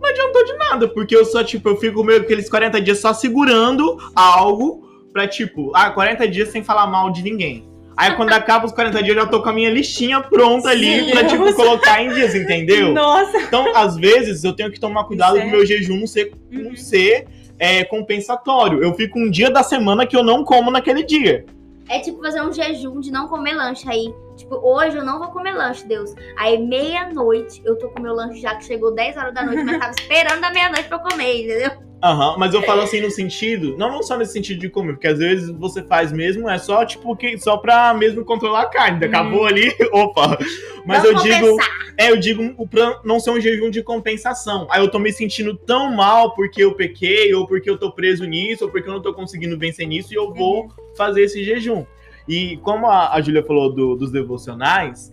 Não adiantou de nada, porque eu só, tipo, eu fico meio que aqueles 40 dias só segurando algo pra, tipo, ah, 40 dias sem falar mal de ninguém. Aí quando acaba os 40 dias, eu já tô com a minha listinha pronta ali Sim. pra, tipo, colocar em dias, entendeu? Nossa. Então, às vezes, eu tenho que tomar cuidado do é- meu jejum não ser, não Uhum. ser é, compensatório. Eu fico um dia da semana que eu não como naquele dia. É tipo fazer um jejum de não comer lanche aí. Tipo, hoje eu não vou comer lanche, Deus. Aí, meia-noite, eu tô com meu lanche já que chegou 10 horas da noite, mas tava [laughs] esperando da meia-noite pra eu comer, entendeu? Aham, mas eu falo assim no sentido, não, não só nesse sentido de comer, porque às vezes você faz mesmo, é só tipo que só pra mesmo controlar a carne. Acabou ali, [laughs] opa. Mas Vamos eu digo, compensar. é, eu digo o pra não ser um jejum de compensação. Aí eu tô me sentindo tão mal porque eu pequei, ou porque eu tô preso nisso, ou porque eu não tô conseguindo vencer nisso, e eu vou fazer esse jejum. E como a, a Júlia falou do- dos devocionais,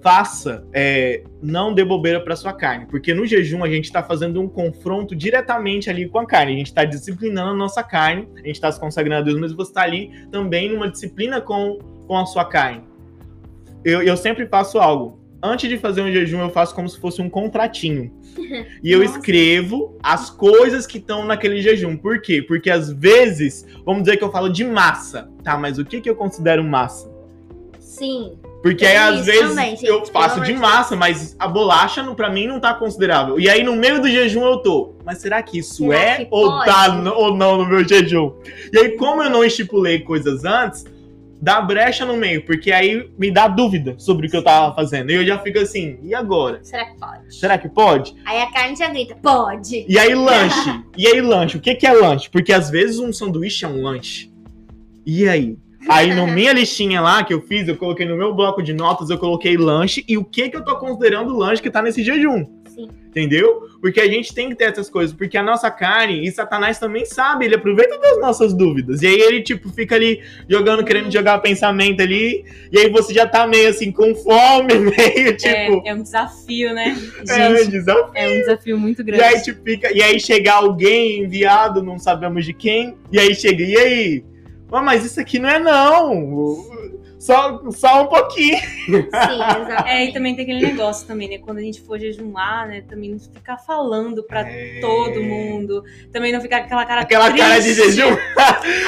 faça, é, não dê bobeira para sua carne, porque no jejum a gente está fazendo um confronto diretamente ali com a carne, a gente está disciplinando a nossa carne, a gente está se consagrando a Deus, mas você está ali também numa disciplina com, com a sua carne. Eu, eu sempre faço algo. Antes de fazer um jejum, eu faço como se fosse um contratinho. [laughs] E eu Nossa. escrevo as coisas que estão naquele jejum. Por quê? Porque às vezes, vamos dizer que eu falo de massa, tá? Mas o que, que eu considero massa? Sim. Porque aí, às vezes, também, gente, eu faço de massa, mas a bolacha, não- pra mim, não tá considerável. E aí, no meio do jejum, eu tô. Mas será que isso Será é que ou, tá, ou não no meu jejum? E aí, como eu não estipulei coisas antes, dá brecha no meio, porque aí me dá dúvida sobre o que eu tava fazendo. E eu já fico assim, e agora? Será que pode? Será que pode? Aí a carne já grita, pode. E aí, lanche. E aí, lanche. O que, que é lanche? Porque às vezes um sanduíche é um lanche. E aí? Aí, na [laughs] minha listinha lá que eu fiz, eu coloquei no meu bloco de notas, eu coloquei lanche. E o que, que eu tô considerando lanche que tá nesse jejum? Sim. Entendeu? Porque a gente tem que ter essas coisas, porque a nossa carne, e Satanás também sabe, ele aproveita das nossas dúvidas. E aí ele, tipo, fica ali jogando, querendo jogar pensamento ali, e aí você já tá meio assim, com fome, [laughs] meio tipo. É, é um desafio, né? É, um Gente, desafio. é um desafio muito E grande. aí, tipo, fica. E aí chega alguém enviado, não sabemos de quem. E aí chega, e aí? "Ah, mas isso aqui não é não. Só, só um pouquinho. Sim, [laughs] exatamente. É, e também tem aquele negócio também, né? Quando a gente for jejuar, né? Também não ficar falando pra É. todo mundo. Também não ficar com aquela cara Aquela cara de triste, jejum.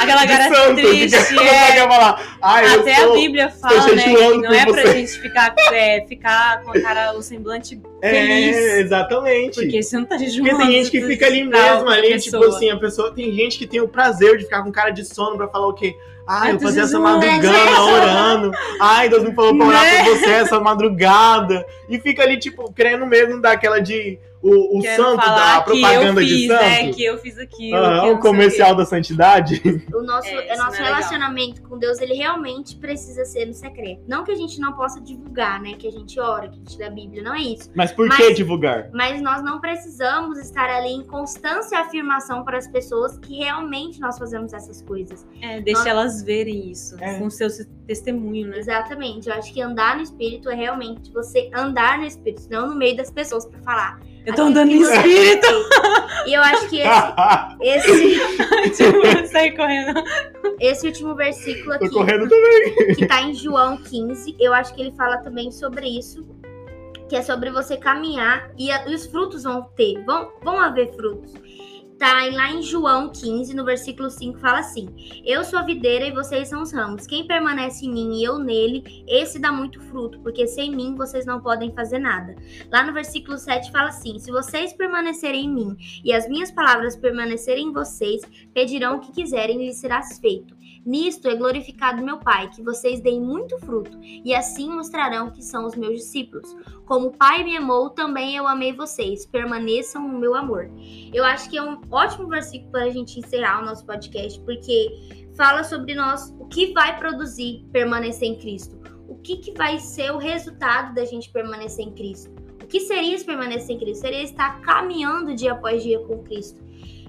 Aquela de cara santo, que triste, é. quer falar. Ai, eu Até sou- a Bíblia fala, né? Que não é pra você. gente ficar, é, ficar com a cara, o semblante É, feliz. exatamente. Porque você não tá jejuando. Porque tem gente que fica ali tá mesmo, ali, pessoa. tipo assim, a pessoa. Tem gente que tem o prazer de ficar com cara de sono pra falar o quê? Ai, Eu fazia essa madrugada [laughs] orando. Ai, Deus me falou pra orar Né? por você essa madrugada. E fica ali, tipo, querendo mesmo dar aquela de. O, o santo da propaganda fiz, de santo. né? Que eu fiz aquilo. Eu o comercial da santidade. [laughs] O nosso, É, isso nosso é legal. relacionamento com Deus, ele realmente precisa ser no secreto. Não que a gente não possa divulgar, né? Que a gente ora, que a gente lê a Bíblia, não é isso. Mas por Mas- que divulgar? Mas nós não precisamos estar ali em constância e afirmação para as pessoas que realmente nós fazemos essas coisas. É, deixa Nossa. elas verem isso, É. com o seu testemunho, né? Exatamente. Eu acho que andar no espírito é realmente você andar no espírito, não no meio das pessoas para falar. Eu tô andando você espírito. E eu acho que esse, esse, [laughs] tipo, sair correndo. esse último versículo Tô aqui. correndo também. que tá em João 15, eu acho que ele fala também sobre isso, que é sobre você caminhar e, a- e os frutos vão ter, vão, vão haver frutos. Tá lá em João 15, no versículo 5, fala assim: Eu sou a videira e vocês são os ramos. Quem permanece em mim e eu nele, esse dá muito fruto, porque sem mim vocês não podem fazer nada. Lá no versículo 7 fala assim: Se vocês permanecerem em mim e as minhas palavras permanecerem em vocês, pedirão o que quiserem e lhes será feito. Nisto é glorificado meu Pai, que vocês deem muito fruto, e assim mostrarão que são os meus discípulos. Como o Pai me amou, também eu amei vocês. Permaneçam no meu amor. Eu acho que é um ótimo versículo para a gente encerrar o nosso podcast, porque fala sobre nós, o que vai produzir permanecer em Cristo. O que, que vai ser o resultado da gente permanecer em Cristo? O que seria esse permanecer em Cristo? Seria estar caminhando dia após dia com Cristo.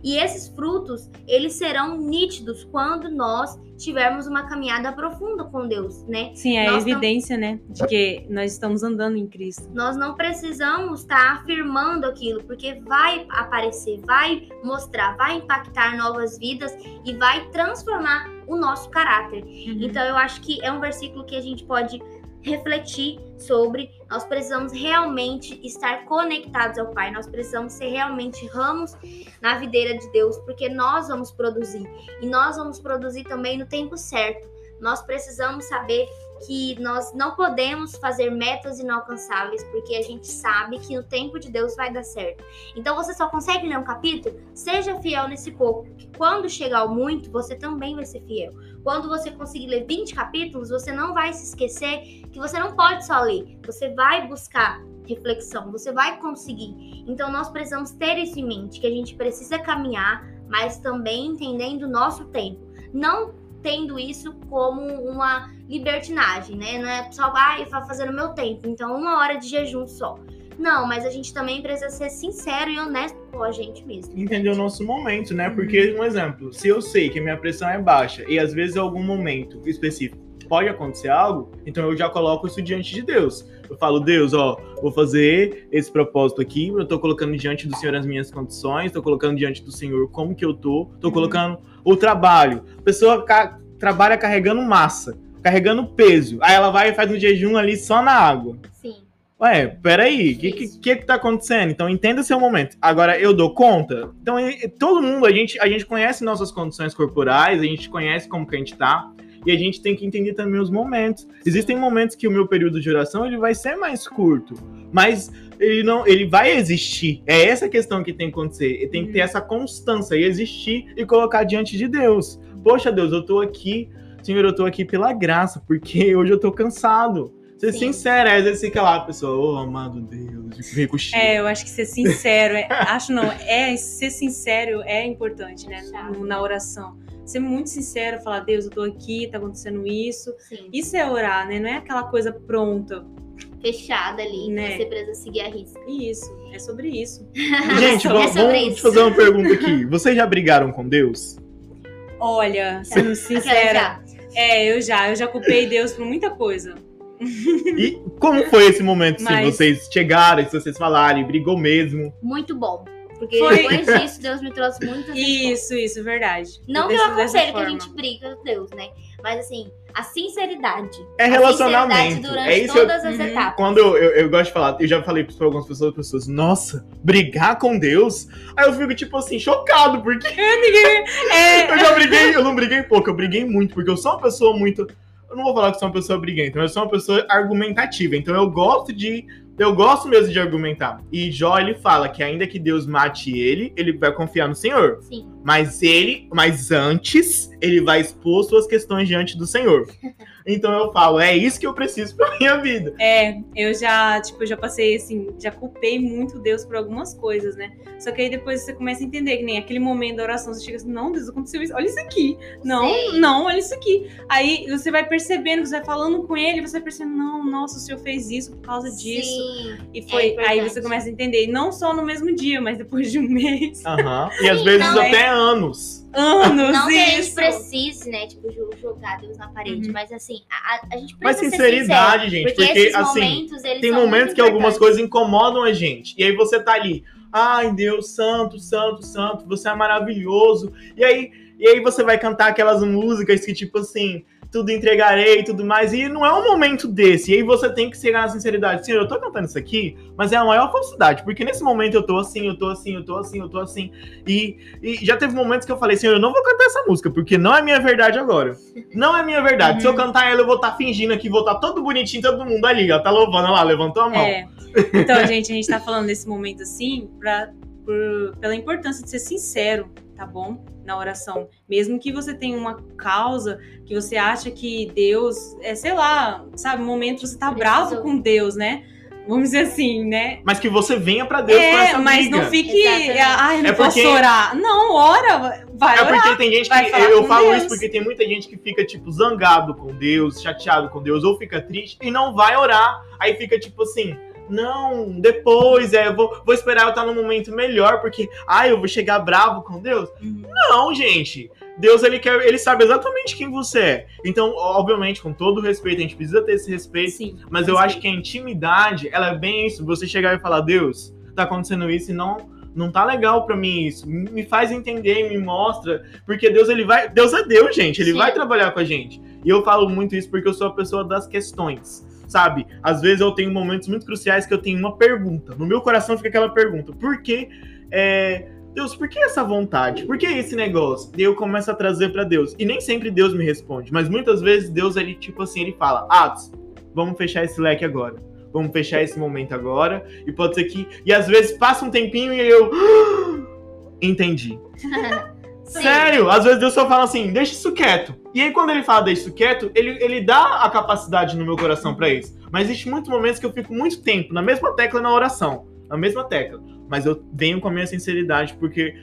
E esses frutos, eles serão nítidos quando nós tivermos uma caminhada profunda com Deus, né? Sim, é a evidência, né? De que nós estamos andando em Cristo. Nós não precisamos estar afirmando aquilo, porque vai aparecer, vai mostrar, vai impactar novas vidas e vai transformar o nosso caráter. Uhum. Então eu acho que é um versículo que a gente pode refletir sobre. Nós precisamos realmente estar conectados ao Pai. Nós precisamos ser realmente ramos na videira de Deus, porque nós vamos produzir e nós vamos produzir também no tempo certo. Nós precisamos saber que nós não podemos fazer metas inalcançáveis, porque a gente sabe que no tempo de Deus vai dar certo. Então você só consegue ler um capítulo? Seja fiel nesse pouco, que quando chegar ao muito, você também vai ser fiel. Quando você conseguir ler 20 capítulos, você não vai se esquecer que você não pode só ler, você vai buscar reflexão, você vai conseguir. Então nós precisamos ter isso em mente, que a gente precisa caminhar, mas também entendendo o nosso tempo. Não tendo isso como uma libertinagem, né? Não é só, ah, eu vou fazer no meu tempo, então uma hora de jejum só. Não, mas a gente também precisa ser sincero e honesto com a gente mesmo. Entender o nosso momento, né? Porque, um exemplo, se eu sei que a minha pressão é baixa e às vezes em algum momento específico pode acontecer algo, então eu já coloco isso diante de Deus. Eu falo, Deus, ó, vou fazer esse propósito aqui, eu tô colocando diante do Senhor as minhas condições, tô colocando diante do Senhor como que eu tô, tô Uhum. colocando o trabalho. A pessoa ca- trabalha carregando massa, carregando peso, aí ela vai e faz um jejum ali só na água. Sim. Ué, peraí, o que, que, que que tá acontecendo? Então entenda seu momento. Agora, eu dou conta? Então, todo mundo, a gente, a gente conhece nossas condições corporais, a gente conhece como que a gente tá, e a gente tem que entender também os momentos. Existem momentos que o meu período de oração ele vai ser mais curto, mas ele não, ele vai existir. É essa questão que tem que acontecer. Ele tem que ter essa constância e existir e colocar diante de Deus. Poxa, Deus, eu tô aqui, Senhor, eu tô aqui pela graça, porque [laughs] hoje eu tô cansado. Ser Sim. sincero, às vezes fica lá, a pessoa, ô amado Deus, chico. É, eu acho que ser sincero, é- acho não, é ser sincero é importante, né? no- na oração. Ser muito sincero, falar, Deus, eu tô aqui, tá acontecendo isso. Sim. Isso é orar, né? Não é aquela coisa pronta. fechada ali, Né. que você precisa seguir a risca. Isso, é sobre isso. [laughs] Gente, É vamos, sobre vamos isso. fazer uma pergunta aqui. Vocês já brigaram com Deus? Olha, sendo sincera, é, eu já, eu já culpei Deus por muita coisa. [laughs] E como foi esse momento, se Mas- vocês chegaram, se vocês falarem, brigou mesmo? Muito bom. Porque Foi. depois [laughs] disso, Deus me trouxe muitas. Isso, isso, verdade. Não que eu aconselho que a gente briga com Deus, né? Mas assim, a sinceridade. É A relacionamento. sinceridade durante É isso eu- todas as Uhum. etapas. Quando eu, eu, eu gosto de falar, eu já falei pra algumas pessoas, pessoas, nossa, brigar com Deus? Aí eu fico, tipo assim, chocado, porque [laughs] É, [laughs] eu já briguei, eu não briguei pouco, eu briguei muito, porque eu sou uma pessoa muito. Eu não vou falar que sou uma pessoa briguenta, mas eu sou uma pessoa argumentativa. Então eu gosto de. Eu gosto mesmo de argumentar. E Jó, ele fala que ainda que Deus mate ele, ele vai confiar no Senhor. Sim. Mas ele, mas antes, ele vai expor suas questões diante do Senhor. [laughs] Então eu falo, é isso que eu preciso pra minha vida. É, eu já, tipo, já passei assim, já culpei muito Deus por algumas coisas, né? Só que aí depois você começa a entender que nem aquele momento da oração, você chega assim, não, Deus, aconteceu isso, olha isso aqui. Não, Sim. não, olha isso aqui. Aí você vai percebendo, você vai falando com ele, você vai percebendo, não, nossa, o senhor fez isso por causa disso. Sim. E foi, É aí você começa a entender, e não só no mesmo dia, mas depois de um [laughs] mês, Aham. E às vezes não, até anos. Anos, Não que a gente isso. precise, né, tipo, jo- jogar Deus na parede, Uhum. mas assim, a, a- gente Mas precisa sinceridade, ser gente, sincero, porque, porque, esses assim, momentos, eles Tem momentos que algumas coisas incomodam a gente. E aí você tá ali, ai Deus, santo, santo, santo, você é maravilhoso. E aí, e aí você vai cantar aquelas músicas que, tipo assim, tudo entregarei e tudo mais. E não é um momento desse. E aí você tem que chegar na sinceridade. Senhor, eu tô cantando isso aqui, mas é a maior falsidade. Porque nesse momento eu tô assim, eu tô assim, eu tô assim, eu tô assim. E, e já teve momentos que eu falei, Senhor, eu não vou cantar essa música, porque não é minha verdade agora. Não é minha verdade. Se eu Uhum. cantar ela, eu vou estar fingindo aqui, vou estar todo bonitinho, todo mundo ali, ó. Tá louvando, lá, levantou a mão. É. Então, gente, a gente tá falando desse momento assim pra, por- pela importância de ser sincero, tá bom? Na oração. Mesmo que você tenha uma causa que você acha que Deus, é, sei lá, sabe, um momento você tá bravo com Deus, né? Vamos dizer assim, né? Mas que você venha pra Deus com é, essa mas briga. não fique. Exatamente. Ai, não É posso porque- orar. Não, ora, vai É orar. porque tem gente que. Eu com falo Deus. isso porque tem muita gente que fica, tipo, zangado com Deus, chateado com Deus, ou fica triste e não vai orar. Aí fica tipo assim. Não, depois, é, eu vou, vou esperar eu estar num momento melhor, porque, ah, eu vou chegar bravo com Deus. Uhum. Não, gente. Deus, ele quer, ele sabe exatamente quem você é. Então, obviamente, com todo o respeito, a gente precisa ter esse respeito. Sim, Mas eu acho que a intimidade, ela é bem isso. Você chegar e falar, Deus, tá acontecendo isso e não, não tá legal pra mim isso. Me faz entender, me mostra. Porque Deus, ele vai. Deus é Deus, gente. Ele Sim. vai trabalhar com a gente. E eu falo muito isso porque eu sou a pessoa das questões. Sabe? Às vezes eu tenho momentos muito cruciais que eu tenho uma pergunta. No meu coração fica aquela pergunta: por que. é, Deus, por que essa vontade? Por que esse negócio? E eu começo a trazer pra Deus. E nem sempre Deus me responde, mas muitas vezes Deus, ele, tipo assim, ele fala: Atos, vamos fechar esse leque agora. Vamos fechar esse momento agora. E pode ser que. E às vezes passa um tempinho e eu. Entendi. [laughs] Sim. Sério, às vezes Deus só fala assim, deixa isso quieto. E aí, quando ele fala deixa isso quieto, ele, ele dá a capacidade no meu coração pra isso. Mas existe muitos momentos que eu fico muito tempo na mesma tecla na oração. Na mesma tecla. Mas eu venho com a minha sinceridade, porque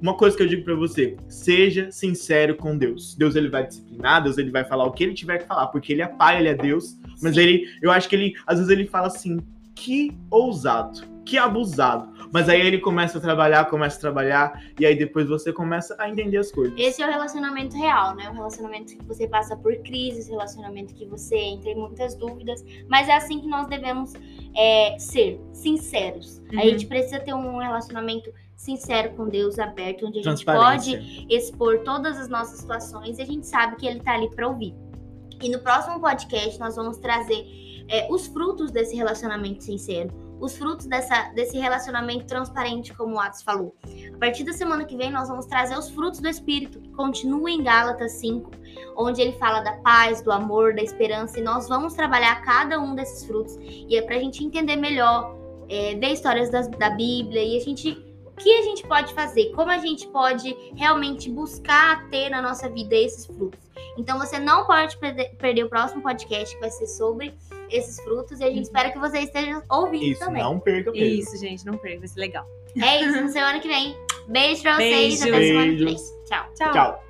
uma coisa que eu digo pra você, seja sincero com Deus. Deus ele vai disciplinar, Deus ele vai falar o que ele tiver que falar, porque ele é pai, ele é Deus. Mas Sim. ele, eu acho que ele, às vezes ele fala assim, que ousado, que abusado. Mas aí ele começa a trabalhar, começa a trabalhar, e aí depois você começa a entender as coisas. Esse é o relacionamento real, né? O relacionamento que você passa por crises, relacionamento que você entra em muitas dúvidas, mas é assim que nós devemos é, ser, sinceros. Uhum. A gente precisa ter um relacionamento sincero com Deus, aberto, onde a gente pode expor todas as nossas situações e a gente sabe que Ele tá ali para ouvir. E no próximo podcast nós vamos trazer é, os frutos desse relacionamento sincero, os frutos dessa, desse relacionamento transparente, como o Atos falou. A partir da semana que vem, nós vamos trazer os frutos do Espírito, que continua em Gálatas 5, onde ele fala da paz, do amor, da esperança, e nós vamos trabalhar cada um desses frutos. E é para a gente entender melhor, é, ver histórias das- da Bíblia, e a gente. O que a gente pode fazer? Como a gente pode realmente buscar ter na nossa vida esses frutos? Então você não pode perder, perder o próximo podcast que vai ser sobre esses frutos e a gente Uhum. espera que você esteja ouvindo Isso, também. não perca mesmo. Isso, gente, não perca, vai ser legal. É isso, na semana que vem. Beijo pra vocês, Beijo. até semana que vem. Tchau. Tchau. Tchau.